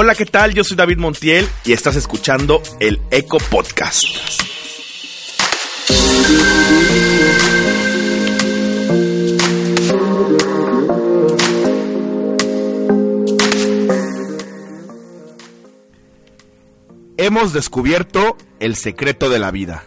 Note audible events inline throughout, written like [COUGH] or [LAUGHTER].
Hola, ¿qué tal? Yo soy David Montiel y estás escuchando el Eco Podcast. Hemos descubierto el secreto de la vida.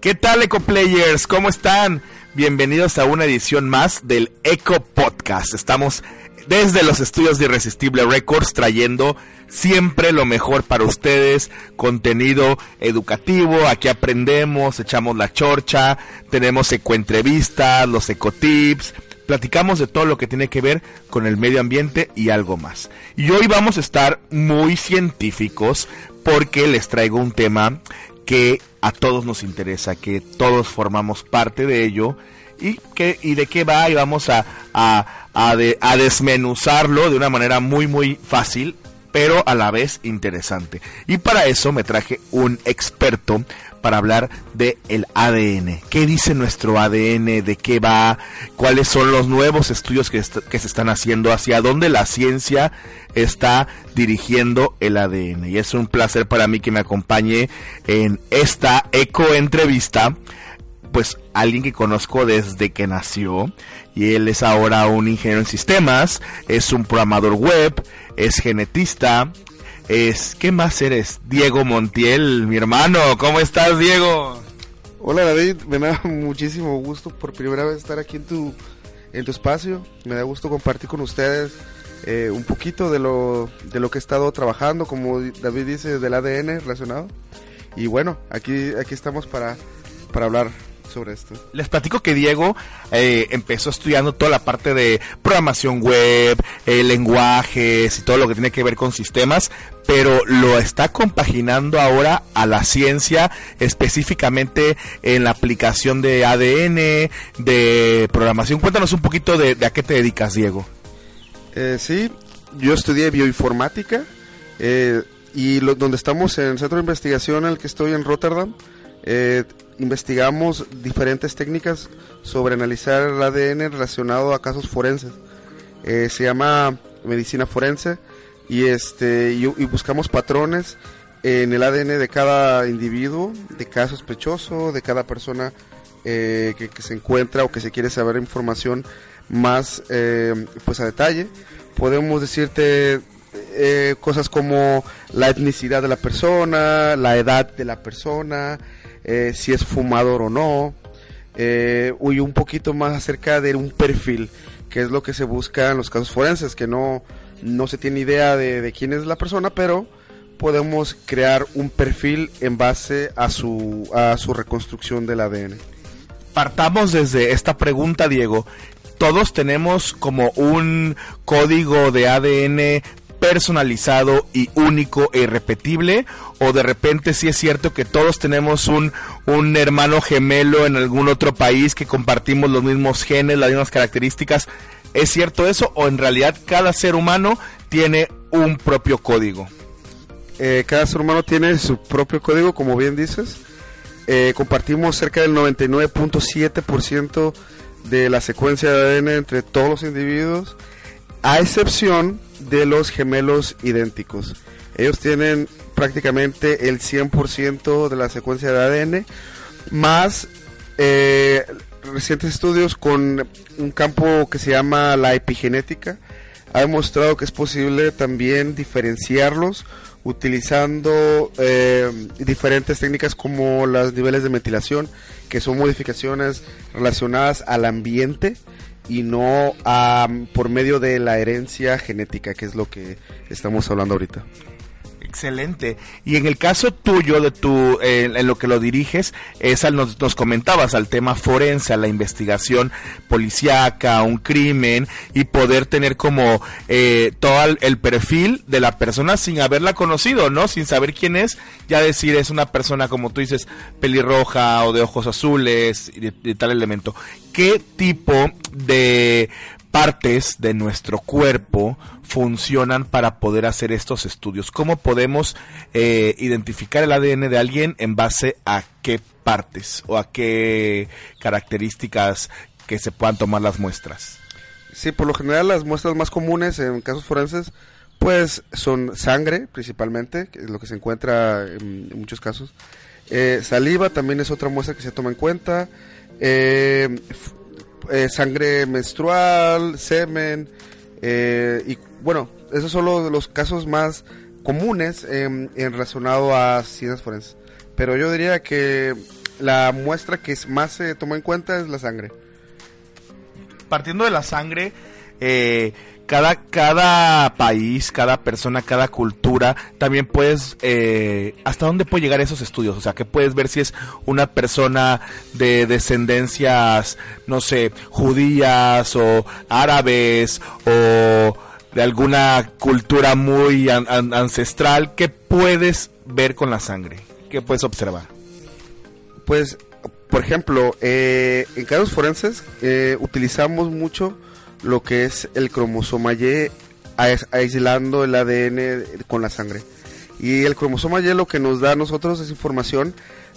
¿Qué tal, Eco Players? ¿Cómo están? Bienvenidos a una edición más del Eco Podcast. Estamos desde los estudios de Irresistible Records trayendo siempre lo mejor para ustedes, contenido educativo, aquí aprendemos, echamos la chorcha, tenemos ecoentrevistas, los ecotips, platicamos de todo lo que tiene que ver con el medio ambiente y algo más. Y hoy vamos a estar muy científicos porque les traigo un tema que a todos nos interesa, que todos formamos parte de ello y, que, y de qué va y vamos a, a, a, desmenuzarlo de una manera muy muy fácil pero a la vez interesante. Y para eso me traje un experto para hablar de el ADN. ¿Qué dice nuestro ADN? ¿De qué va? ¿Cuáles son los nuevos estudios que, que se están haciendo? ¿Hacia dónde la ciencia está dirigiendo el ADN? Y es un placer para mí que me acompañe en esta eco entrevista pues alguien que conozco desde que nació y él es ahora un ingeniero en sistemas, es un programador web, es genetista, es ¿qué más eres? Diego Montiel, mi hermano, ¿cómo estás, Diego? Hola, David, me da [LAUGHS] muchísimo gusto por primera vez estar aquí en tu en tu espacio. Me da gusto compartir con ustedes eh, un poquito de lo de lo que he estado trabajando, como David dice, del ADN relacionado. Y bueno, aquí aquí estamos para para hablar sobre esto? Les platico que Diego eh, empezó estudiando toda la parte de programación web, eh, lenguajes y todo lo que tiene que ver con sistemas, pero lo está compaginando ahora a la ciencia, específicamente en la aplicación de ADN, de programación. Cuéntanos un poquito de, a qué te dedicas, Diego. Eh, sí, yo estudié bioinformática y donde estamos en el centro de investigación en el que estoy en Rotterdam, eh, investigamos diferentes técnicas sobre analizar el ADN relacionado a casos forenses. Eh, se llama medicina forense y este y, buscamos patrones en el ADN de cada individuo, de cada sospechoso, de cada persona eh, que, se encuentra o que se quiere saber información más pues a detalle. Podemos decirte cosas como la etnicidad de la persona, la edad de la persona, eh, si es fumador o no, eh, un poquito más acerca de un perfil, que es lo que se busca en los casos forenses, que no, no se tiene idea de, quién es la persona, pero podemos crear un perfil en base a su, a su reconstrucción del ADN. Partamos desde esta pregunta, Diego. Todos tenemos como un código de ADN personalizado y único e irrepetible o de repente si es cierto que todos tenemos un, un hermano gemelo en algún otro país que compartimos los mismos genes, las mismas características. ¿Es cierto eso o en realidad cada ser humano tiene un propio código? Eh, cada ser humano tiene su propio código, como bien dices. Eh, compartimos cerca del 99.7% de la secuencia de ADN entre todos los individuos, a excepción de los gemelos idénticos. Ellos tienen prácticamente el 100% de la secuencia de ADN, más eh, recientes estudios con un campo que se llama la epigenética, ha demostrado que es posible también diferenciarlos utilizando eh, diferentes técnicas como los niveles de metilación, que son modificaciones relacionadas al ambiente y no por medio de la herencia genética, que es lo que estamos hablando ahorita. Excelente. Y en el caso tuyo, de tu, en lo que lo diriges, es al, nos, comentabas al tema forense, a la investigación policíaca, un crimen, y poder tener como eh, todo el, perfil de la persona sin haberla conocido, ¿no? Sin saber quién es, ya decir es una persona, como tú dices, pelirroja o de ojos azules, y de tal elemento. ¿Qué tipo de partes de nuestro cuerpo funcionan para poder hacer estos estudios? ¿Cómo podemos eh, identificar el ADN de alguien en base a qué partes o a qué características que se puedan tomar las muestras? Sí, por lo general las muestras más comunes en casos forenses Pues son sangre principalmente, que es lo que se encuentra en, muchos casos. Eh, saliva también es otra muestra que se toma en cuenta. Eh, eh, sangre menstrual, semen. y bueno, esos son los, casos más comunes en relacionado a ciencias forenses. Pero yo diría que la muestra que más se toma en cuenta es la sangre. Partiendo de la sangre, eh, cada, cada país, cada persona, cada cultura, también puedes, eh, ¿hasta dónde puede llegar esos estudios? O sea, que puedes ver si es una persona de descendencias, no sé, judías o árabes o de alguna cultura muy ancestral, ¿qué puedes ver con la sangre? ¿Qué puedes observar? Pues, por ejemplo, eh, en casos forenses eh, utilizamos mucho lo que es el cromosoma Y aislando el ADN con la sangre. Y el cromosoma Y lo que nos da a nosotros es información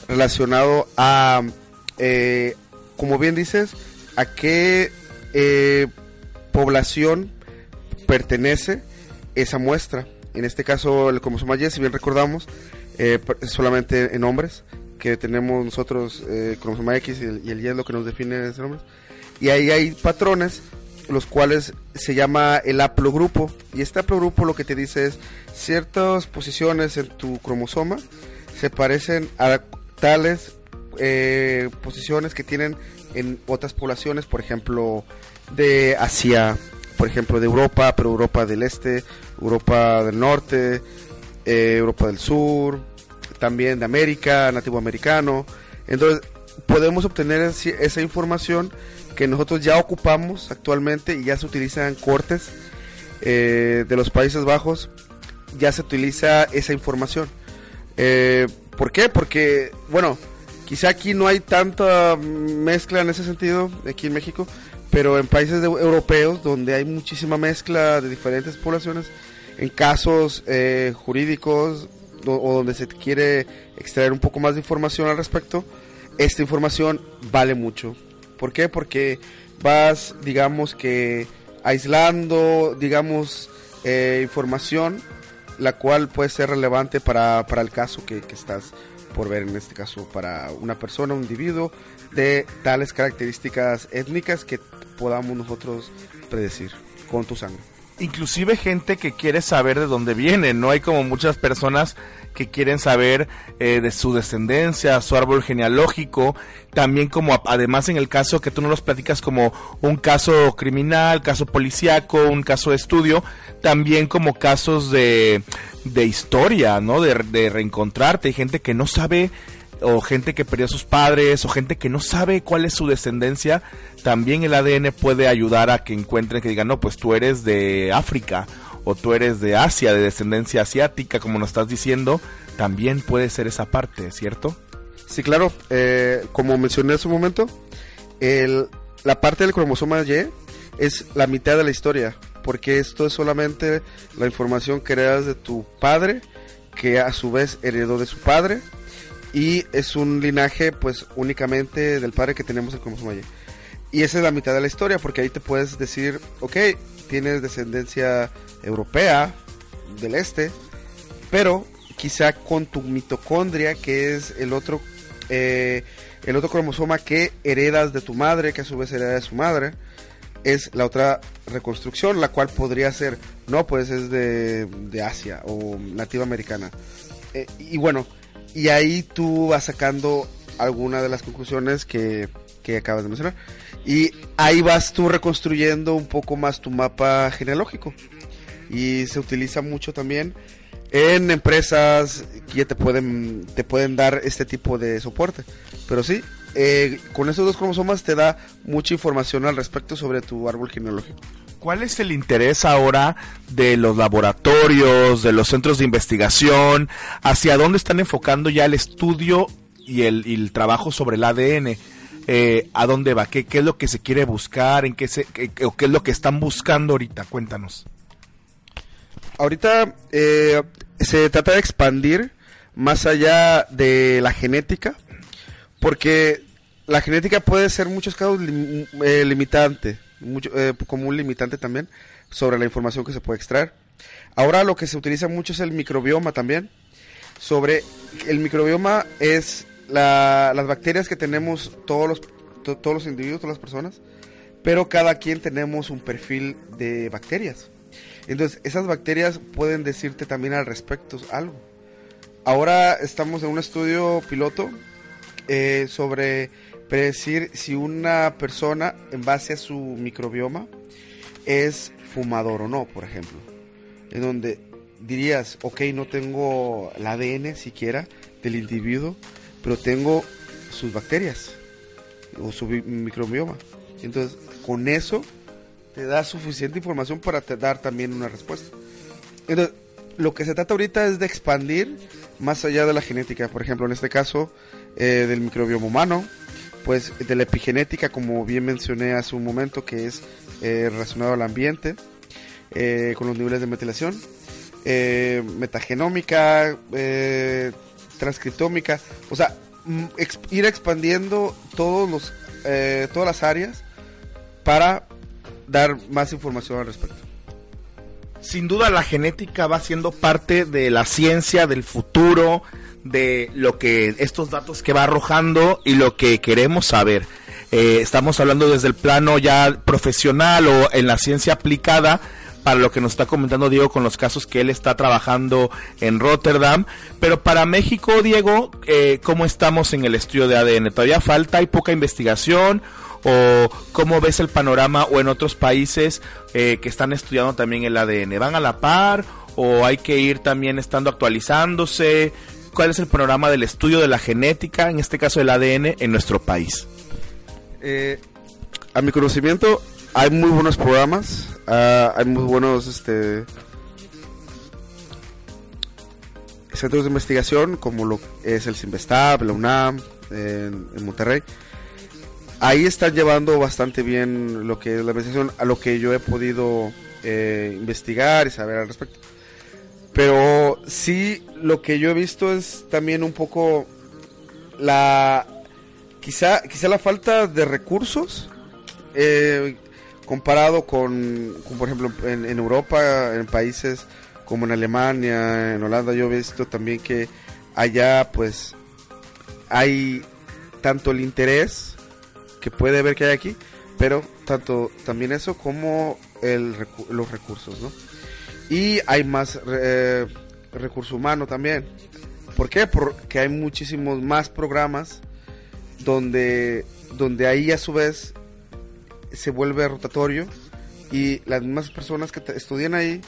relacionado a, eh, como bien dices, a qué población pertenece esa muestra. En este caso, el cromosoma Y, si bien recordamos, solamente en hombres, que tenemos nosotros, eh, cromosoma X y el, y es lo que nos define ese nombre. Y ahí hay patrones, los cuales se llama el haplogrupo. Y este haplogrupo lo que te dice es ciertas posiciones en tu cromosoma se parecen a tales eh, posiciones que tienen en otras poblaciones, por ejemplo, de Asia, por ejemplo, de Europa, pero Europa del Este, Europa del Norte, eh, Europa del Sur, también de América, nativo americano. Entonces, podemos obtener esa información que nosotros ya ocupamos actualmente y ya se utilizan cortes eh, de los Países Bajos, ya se utiliza esa información. Eh, ¿Por qué? Porque, bueno, quizá aquí no hay tanta mezcla en ese sentido, aquí en México, pero en países europeos donde hay muchísima mezcla de diferentes poblaciones, en casos eh, jurídicos o donde se quiere extraer un poco más de información al respecto, esta información vale mucho. ¿Por qué? Porque vas, digamos que, aislando, digamos, eh, información la cual puede ser relevante para, para el caso que, que, estás por ver, en este caso, para una persona, un individuo, de tales características étnicas que podamos nosotros predecir con tu sangre inclusive gente que quiere saber de dónde viene, no hay como muchas personas que quieren saber eh, de su descendencia, su árbol genealógico, también como además en el caso que tú no los platicas como un caso criminal, caso policíaco, un caso de estudio, también como casos de, de historia, ¿no? De, de reencontrarte, hay gente que no sabe o gente que perdió a sus padres, o gente que no sabe cuál es su descendencia, también el ADN puede ayudar a que encuentren que digan, no, pues tú eres de África, o tú eres de Asia, de descendencia asiática, como nos estás diciendo, también puede ser esa parte, ¿cierto? Sí, claro. Eh, como mencioné hace un momento, el, la parte del cromosoma Y es la mitad de la historia, porque esto es solamente la información que heredas de tu padre, que a su vez heredó de su padre, y es un linaje pues únicamente del padre que tenemos el cromosoma Y. Y esa es la mitad de la historia, porque ahí te puedes decir, ok, tienes descendencia europea del este, pero quizá con tu mitocondria, que es el otro, eh, el otro cromosoma que heredas de tu madre, que a su vez hereda de su madre, es la otra reconstrucción, la cual podría ser, no, pues es de, de Asia o nativa americana. Eh, y bueno, y ahí tú vas sacando alguna de las conclusiones que, acabas de mencionar. Y ahí vas tú reconstruyendo un poco más tu mapa genealógico. Y se utiliza mucho también en empresas que te pueden, te pueden dar este tipo de soporte. Pero sí, eh, con esos dos cromosomas te da mucha información al respecto sobre tu árbol genealógico. ¿Cuál es el interés ahora de los laboratorios, de los centros de investigación? ¿Hacia dónde están enfocando ya el estudio y el, trabajo sobre el ADN? Eh, ¿A dónde va? ¿Qué, es lo que se quiere buscar? ¿En qué, se, qué, es lo que están buscando ahorita? Cuéntanos. Ahorita eh, se trata de expandir más allá de la genética, porque la genética puede ser en muchos casos eh, limitante mucho, eh, como limitante también sobre la información que se puede extraer. Ahora lo que se utiliza mucho es el microbioma también. Sobre el microbioma es la- las bacterias que tenemos todos los, to- todos los individuos, todas las personas, pero cada quien tenemos un perfil de bacterias. Entonces, esas bacterias pueden decirte también al respecto algo. Ahora estamos en un estudio piloto eh, sobre predecir si una persona, en base a su microbioma, es fumador o no, por ejemplo. En donde dirías, ok, no tengo el ADN siquiera del individuo, pero tengo sus bacterias o su bi- microbioma. Entonces, con eso te da suficiente información para te dar también una respuesta. Entonces, lo que se trata ahorita es de expandir más allá de la genética. Por ejemplo, en este caso, eh, del microbioma humano, pues de la epigenética, como bien mencioné hace un momento, que es eh, relacionado al ambiente, eh, con los niveles de metilación, metagenómica, transcriptómica, o sea, mm, ex- ir expandiendo todos los, todas las áreas para dar más información al respecto. Sin duda la genética va siendo parte de la ciencia del futuro, de lo que estos datos que va arrojando y lo que queremos saber. Eh, estamos hablando desde el plano ya profesional o en la ciencia aplicada para lo que nos está comentando Diego con los casos que él está trabajando en Rotterdam. Pero para México, Diego, eh, ¿cómo estamos en el estudio de ADN? ¿Todavía falta? ¿Hay poca investigación? ¿O cómo ves el panorama o en otros países eh, que están estudiando también el ADN? ¿Van a la par o hay que ir también estando actualizándose? ¿Cuál es el panorama del estudio de la genética, en este caso del ADN, en nuestro país? Eh, a mi conocimiento, hay muy buenos programas, ah, hay muy buenos este, centros de investigación, como lo es el CIMBESTAB, la UNAM, en, en Monterrey. Ahí están llevando bastante bien lo que es la investigación, a lo que yo he podido eh, investigar y saber al respecto. Pero sí, lo que yo he visto es también un poco la quizá quizá la falta de recursos eh, comparado con, por ejemplo en, Europa en países como en Alemania en Holanda yo he visto también que allá pues hay tanto el interés que puede ver que hay aquí pero tanto también eso como el los recursos no y hay más eh, recurso humano también ¿por qué? porque hay muchísimos más programas donde, donde ahí a su vez se vuelve rotatorio y las mismas personas que estudian ahí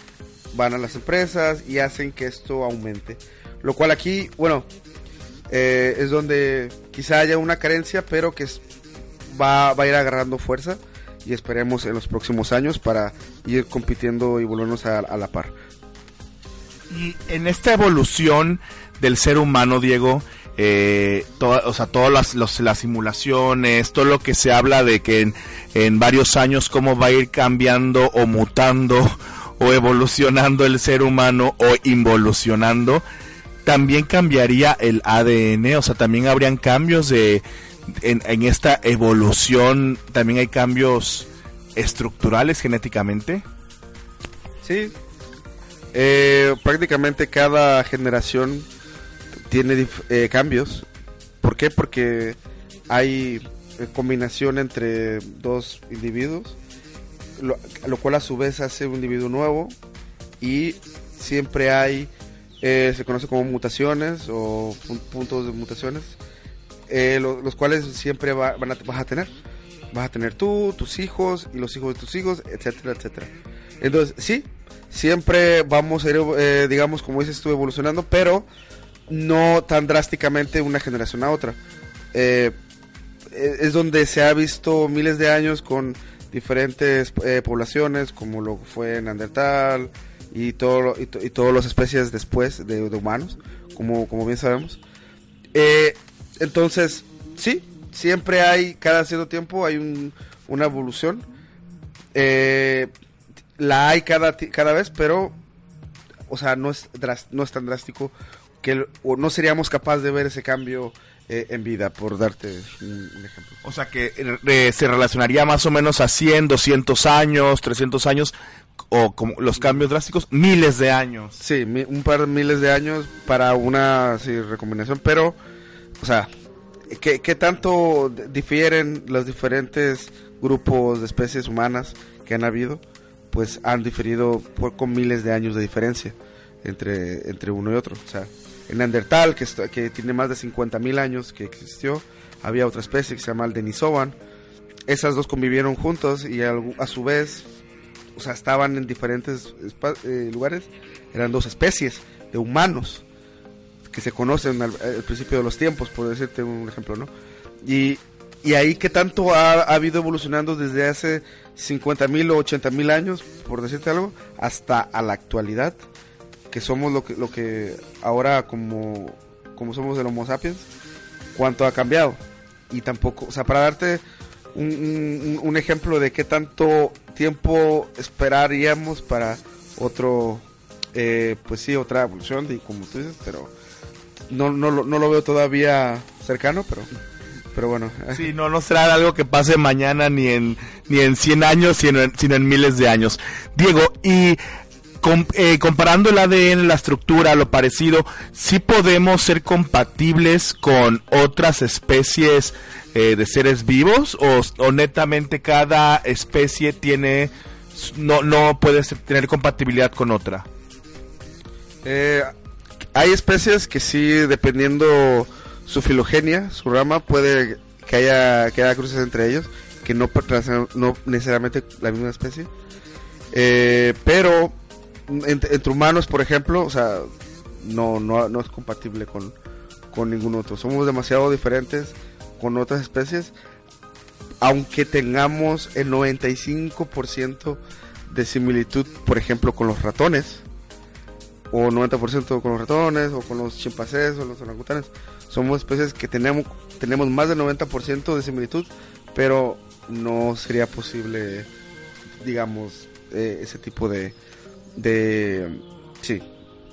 van a las empresas y hacen que esto aumente. Lo cual aquí, bueno, eh, es donde quizá haya una carencia, pero que va, va a ir agarrando fuerza y esperemos en los próximos años para ir compitiendo y volvernos a, la par. Y en esta evolución del ser humano, Diego, eh, o sea, todas las, los- las simulaciones, todo lo que se habla de que en, en varios años cómo va a ir cambiando o mutando o evolucionando el ser humano o involucionando, también cambiaría el ADN, o sea, también habrían cambios de en, en esta evolución, también hay cambios estructurales genéticamente. Sí. Eh, prácticamente cada generación tiene eh, cambios. ¿Por qué? Porque hay eh, combinación entre dos individuos, lo, cual a su vez hace un individuo nuevo y siempre hay, eh, se conoce como mutaciones o pun- puntos de mutaciones, eh, lo- los cuales siempre va- van a, vas a tener. Vas a tener tú, tus hijos y los hijos de tus hijos, etcétera, etcétera. Entonces, sí, siempre vamos a ir, eh, digamos, como dices tú, evolucionando, pero no tan drásticamente una generación a otra. Eh, eh, es donde se ha visto miles de años con diferentes eh, poblaciones, como lo fue Neandertal y, todo, y, to- y todas las especies después de, de humanos, como, como bien sabemos. Eh, entonces, sí, siempre hay, cada cierto tiempo hay un- una evolución. Eh, la hay cada, cada vez, pero, o sea, no es, no es tan drástico que o no seríamos capaces de ver ese cambio eh, en vida, por darte un, un ejemplo. O sea que eh, se relacionaría más o menos a 100, 200 años, 300 años, o como los cambios drásticos, miles de años. Sí, un par de miles de años para una recombinación, pero, o sea, ¿qué, ¿qué, tanto difieren los diferentes grupos de especies humanas que han habido? Pues han diferido con miles de años de diferencia entre, entre uno y otro. O sea, en Neandertal, que, que tiene más de 50.000 años que existió, había otra especie que se llama el Denisovan. Esas dos convivieron juntos y a, su vez, o sea, estaban en diferentes eh, lugares. Eran dos especies de humanos que se conocen al, principio de los tiempos, por decirte un ejemplo, ¿no? Y, y ahí que tanto ha, ha, habido evolucionando desde hace 50.000 o 80.000 años, por decirte algo, hasta a la actualidad que somos lo que, lo que ahora como, como somos el Homo sapiens, cuánto ha cambiado. Y tampoco, o sea, para darte un, un, ejemplo de qué tanto tiempo esperaríamos para otro, eh, pues sí, otra evolución, de, como tú dices, pero no, no, no lo veo todavía cercano, pero pero bueno. Sí, no, no será algo que pase mañana ni en, ni en 100 años, sino en, sino en miles de años. Diego, y eh, comparando el ADN, la estructura, lo parecido, sí podemos ser compatibles con otras especies eh, de seres vivos o, netamente cada especie tiene no no puede tener compatibilidad con otra. Eh, hay especies que sí, dependiendo su filogenia, su rama, puede que haya, que haya cruces entre ellos, que no, no necesariamente la misma especie. pero entre, humanos, por ejemplo, o sea, no, no, no es compatible con, con ningún otro. Somos demasiado diferentes con otras especies, aunque tengamos el 95% de similitud, por ejemplo, con los ratones, o 90% con los ratones, o con los chimpancés, o los orangutanes. Somos especies que tenemos, tenemos más del 90% de similitud, pero no sería posible, digamos, eh, ese tipo de, de sí,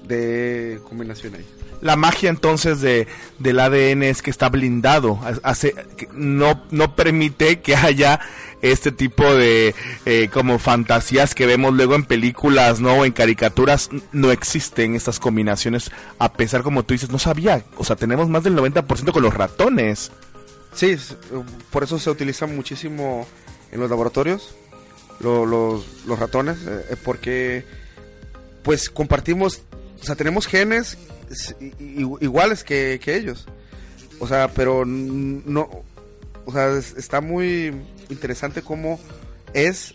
de combinación ahí. La magia entonces de, del ADN es que está blindado, hace, no, no permite que haya este tipo de eh, como fantasías que vemos luego en películas, ¿no? En caricaturas, no existen estas combinaciones, a pesar como tú dices, no sabía, o sea, tenemos más del 90% con los ratones. Sí, por eso se utiliza muchísimo en los laboratorios, los, los, ratones, eh, porque pues compartimos, o sea, tenemos genes iguales que, ellos. O sea, pero no, o sea, está muy interesante cómo es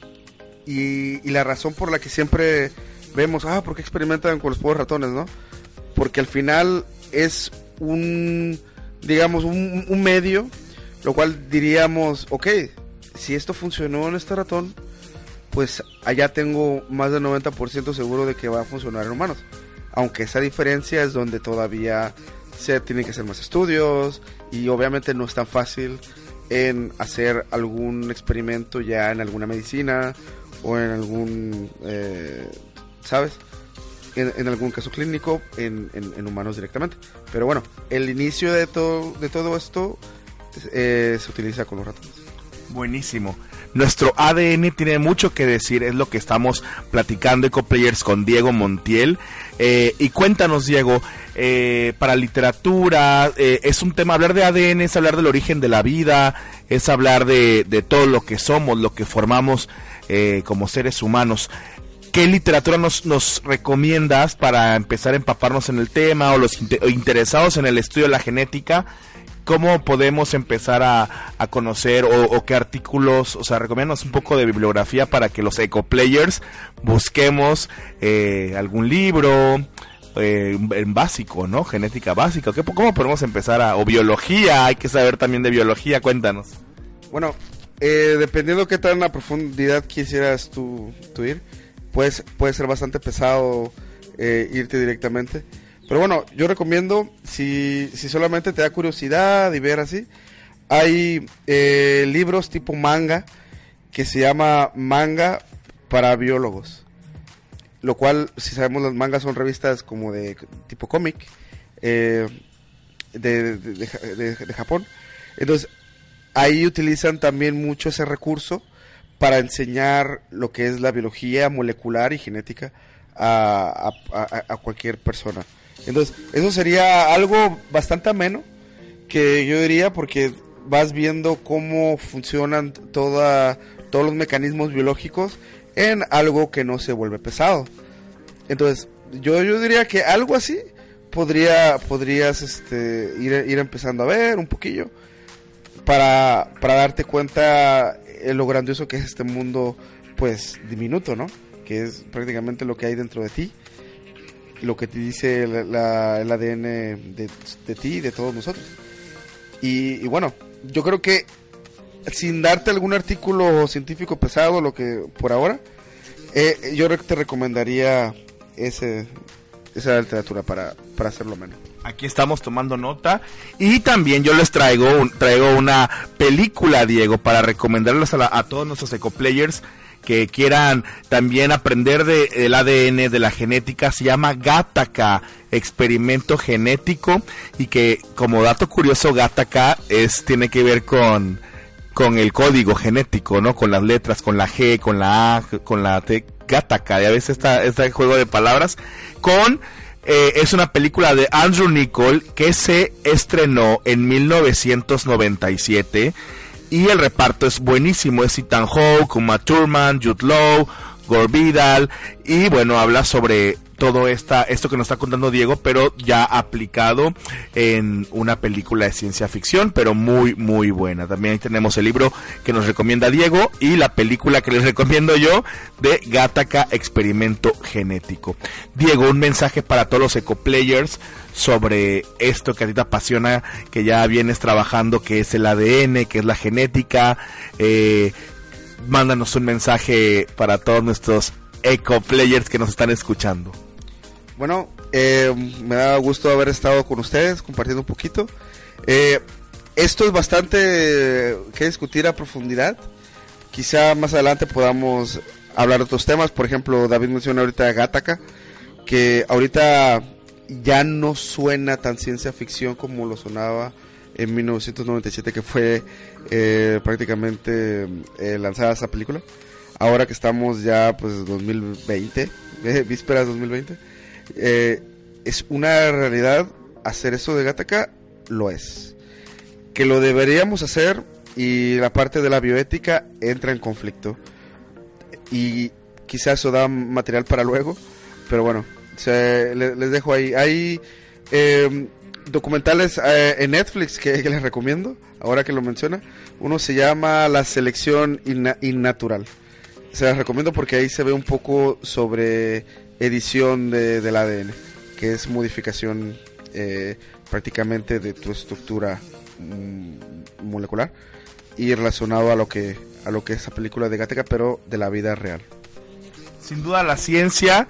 y, la razón por la que siempre vemos, ah, ¿por qué experimentan con los pobres ratones, no? Porque al final es un, digamos, un, un medio, lo cual diríamos, ok, si esto funcionó en este ratón, pues allá tengo más del 90% seguro de que va a funcionar en humanos. Aunque esa diferencia es donde todavía se tienen que hacer más estudios y obviamente no es tan fácil en hacer algún experimento ya en alguna medicina o en algún, eh, ¿sabes? En, algún caso clínico en, humanos directamente. Pero bueno, el inicio de todo, de todo esto eh, se utiliza con los ratones. Buenísimo. Nuestro ADN tiene mucho que decir, es lo que estamos platicando EcoPlayers con Diego Montiel. Eh, y cuéntanos, Diego, eh, para literatura, eh, es un tema, hablar de ADN es hablar del origen de la vida, es hablar de, todo lo que somos, lo que formamos como seres humanos. ¿Qué literatura nos, nos, recomiendas para empezar a empaparnos en el tema o los interesados en el estudio de la genética? ¿Cómo podemos empezar a, conocer o, qué artículos, o sea, recomiendas un poco de bibliografía para que los ecoplayers busquemos eh, algún libro eh, en básico, ¿no? Genética básica. ¿Qué, ¿Cómo podemos empezar a, o biología? Hay que saber también de biología, cuéntanos. Bueno, eh, dependiendo qué tan a profundidad quisieras tú, ir, pues puede ser bastante pesado irte directamente. Pero bueno, yo recomiendo, si, si solamente te da curiosidad y ver así, hay eh, libros tipo manga que se llama Manga para Biólogos. Lo cual, si sabemos, los mangas son revistas como de tipo cómic eh, de, de, Japón. Entonces, ahí utilizan también mucho ese recurso para enseñar lo que es la biología molecular y genética a, a cualquier persona. Entonces, eso sería algo bastante ameno que yo diría porque vas viendo cómo funcionan toda, todos los mecanismos biológicos en algo que no se vuelve pesado. Entonces, yo, yo diría que algo así podría, podrías este, ir, ir empezando a ver un poquillo para, para darte cuenta de lo grandioso que es este mundo, pues, diminuto, ¿no? Que es prácticamente lo que hay dentro de ti, lo que te dice el ADN de, de ti y de todos nosotros. Y, bueno, yo creo que sin darte algún artículo científico pesado, lo que por ahora, eh, yo te recomendaría ese, esa literatura para, para hacerlo menos. Aquí estamos tomando nota. Y también yo les traigo traigo una película, Diego, para recomendarles a, a todos nuestros ecoplayers que quieran también aprender del ADN, de la genética, se llama Gattaca, experimento genético, y que como dato curioso, Gattaca es, tiene que ver con, con el código genético, ¿no? Con las letras, con la G, con la A, con la T, Gattaca, ya ves esta, este juego de palabras, con eh, es una película de Andrew Nichol que se estrenó en 1997 y el reparto es buenísimo. Es Ethan Hawke, Uma Thurman, Jude Law, Gore Vidal. Y bueno, habla sobre todo esta, esto que nos está contando Diego, pero ya aplicado en una película de ciencia ficción, pero muy, muy buena. También ahí tenemos el libro que nos recomienda Diego y la película que les recomiendo yo de Gataca Experimento Genético. Diego, un mensaje para todos los ecoplayers sobre esto que a ti te apasiona, que ya vienes trabajando, que es el ADN, que es la genética. Eh, mándanos un mensaje para todos nuestros eco players que nos están escuchando. Bueno, eh, me da gusto haber estado con ustedes compartiendo un poquito. Eh, esto es bastante que discutir a profundidad. Quizá más adelante podamos hablar de otros temas. Por ejemplo, David menciona ahorita Gataca, que ahorita ya no suena tan ciencia ficción como lo sonaba en 1997 que fue eh, prácticamente eh, lanzada esa película. Ahora que estamos ya pues 2020, eh, [LAUGHS] vísperas 2020, es una realidad hacer eso de Gataca, lo es. Que lo deberíamos hacer y la parte de la bioética entra en conflicto. Y quizás eso da material para luego, pero bueno, les, dejo ahí. Hay eh, documentales eh, en Netflix [LAUGHS] que, les recomiendo, ahora que lo menciona. Uno se llama La Selección Innatural. Se las recomiendo porque ahí se ve un poco sobre edición de, del ADN, que es modificación eh, prácticamente de tu estructura mm, molecular y relacionado a lo que a lo que es la película de Gattaca, pero de la vida real. Sin duda la ciencia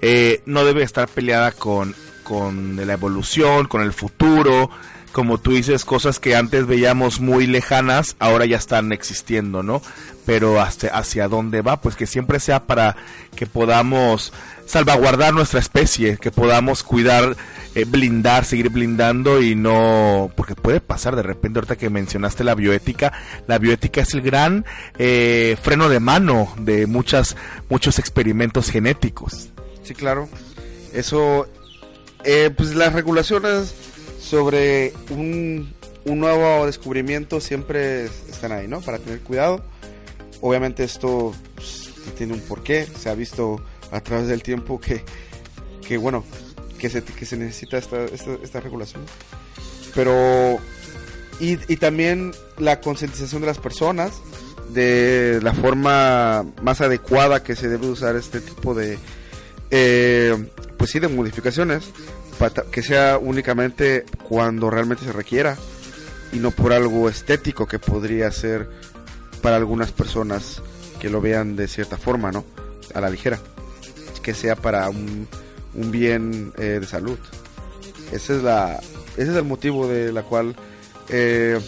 eh, no debe estar peleada con, con la evolución, con el futuro, como tú dices, cosas que antes veíamos muy lejanas, ahora ya están existiendo, ¿no? Pero hasta hacia dónde va, pues que siempre sea para que podamos salvaguardar nuestra especie, que podamos cuidar, eh, blindar, seguir blindando y no, porque puede pasar de repente, ahorita que mencionaste la bioética, la bioética es el gran eh, freno de mano de muchas, muchos experimentos genéticos. Sí, claro. Eso, eh, pues las regulaciones sobre un, un nuevo descubrimiento siempre están ahí, ¿no? Para tener cuidado. Obviamente esto pues, tiene un porqué. Se ha visto a través del tiempo que, que bueno, que se, que se necesita esta, esta, esta regulación. Pero, y, y también la concientización de las personas de la forma más adecuada que se debe usar este tipo de, eh, pues sí, de modificaciones, que sea únicamente cuando realmente se requiera y no por algo estético que podría ser para algunas personas que lo vean de cierta forma, ¿no? A la ligera. Que sea para un, un bien eh, de salud. Ese es, la, ese es el motivo de la cual eh,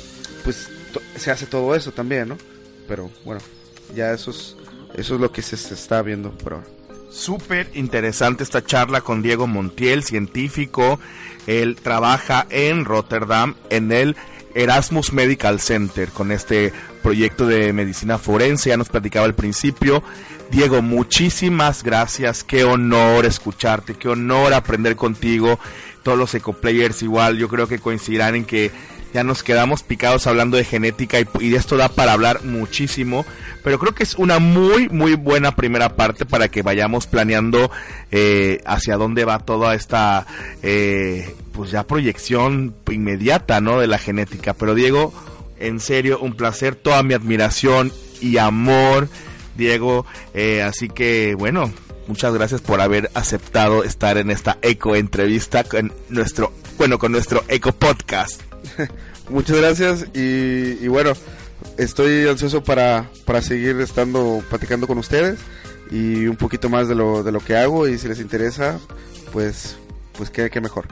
pues se hace todo eso también, ¿no? Pero bueno, ya eso es, eso es lo que se, se está viendo por ahora. Súper interesante esta charla con Diego Montiel, científico. Él trabaja en Rotterdam en el Erasmus Medical Center con este proyecto de medicina forense, ya nos platicaba al principio. Diego, muchísimas gracias, qué honor escucharte, qué honor aprender contigo. Todos los ecoplayers igual, yo creo que coincidirán en que ya nos quedamos picados hablando de genética y, de esto da para hablar muchísimo, pero creo que es una muy, muy buena primera parte para que vayamos planeando eh, hacia dónde va toda esta, eh, pues ya proyección inmediata, ¿no? De la genética. Pero Diego, en serio, un placer, toda mi admiración y amor, Diego, eh, así que bueno, muchas gracias por haber aceptado estar en esta eco entrevista con nuestro, bueno, con nuestro eco podcast. [LAUGHS] Muchas gracias y, bueno, estoy ansioso para, para seguir estando platicando con ustedes y un poquito más de lo, de lo que hago y si les interesa, pues, pues qué, qué mejor.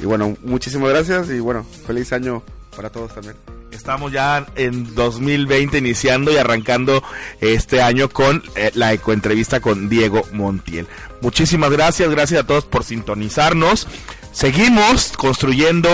Y bueno, muchísimas gracias y bueno, feliz año para todos también. Estamos ya en 2020 iniciando y arrancando este año con eh, la ecoentrevista con Diego Montiel. Muchísimas gracias, gracias a todos por sintonizarnos. Seguimos construyendo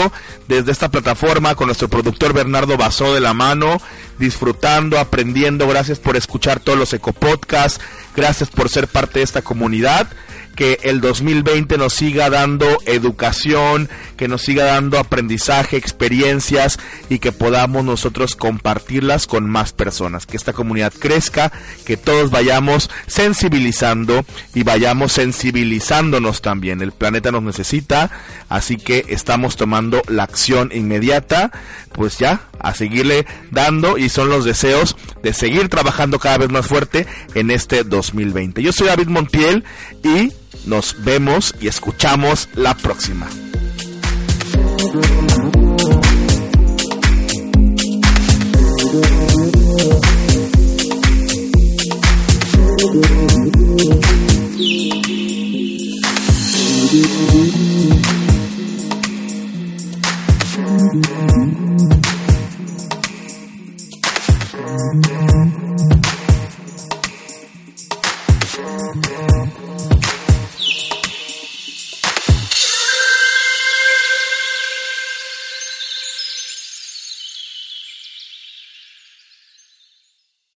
desde esta plataforma con nuestro productor Bernardo Basó de la mano, disfrutando, aprendiendo. Gracias por escuchar todos los ecopodcasts. Gracias por ser parte de esta comunidad que el 2020 nos siga dando educación, que nos siga dando aprendizaje, experiencias y que podamos nosotros compartirlas con más personas, que esta comunidad crezca, que todos vayamos sensibilizando y vayamos sensibilizándonos también. El planeta nos necesita, así que estamos tomando la acción inmediata, pues ya, a seguirle dando y son los deseos de seguir trabajando cada vez más fuerte en este 2020. Yo soy David Montiel y nos vemos y escuchamos la próxima.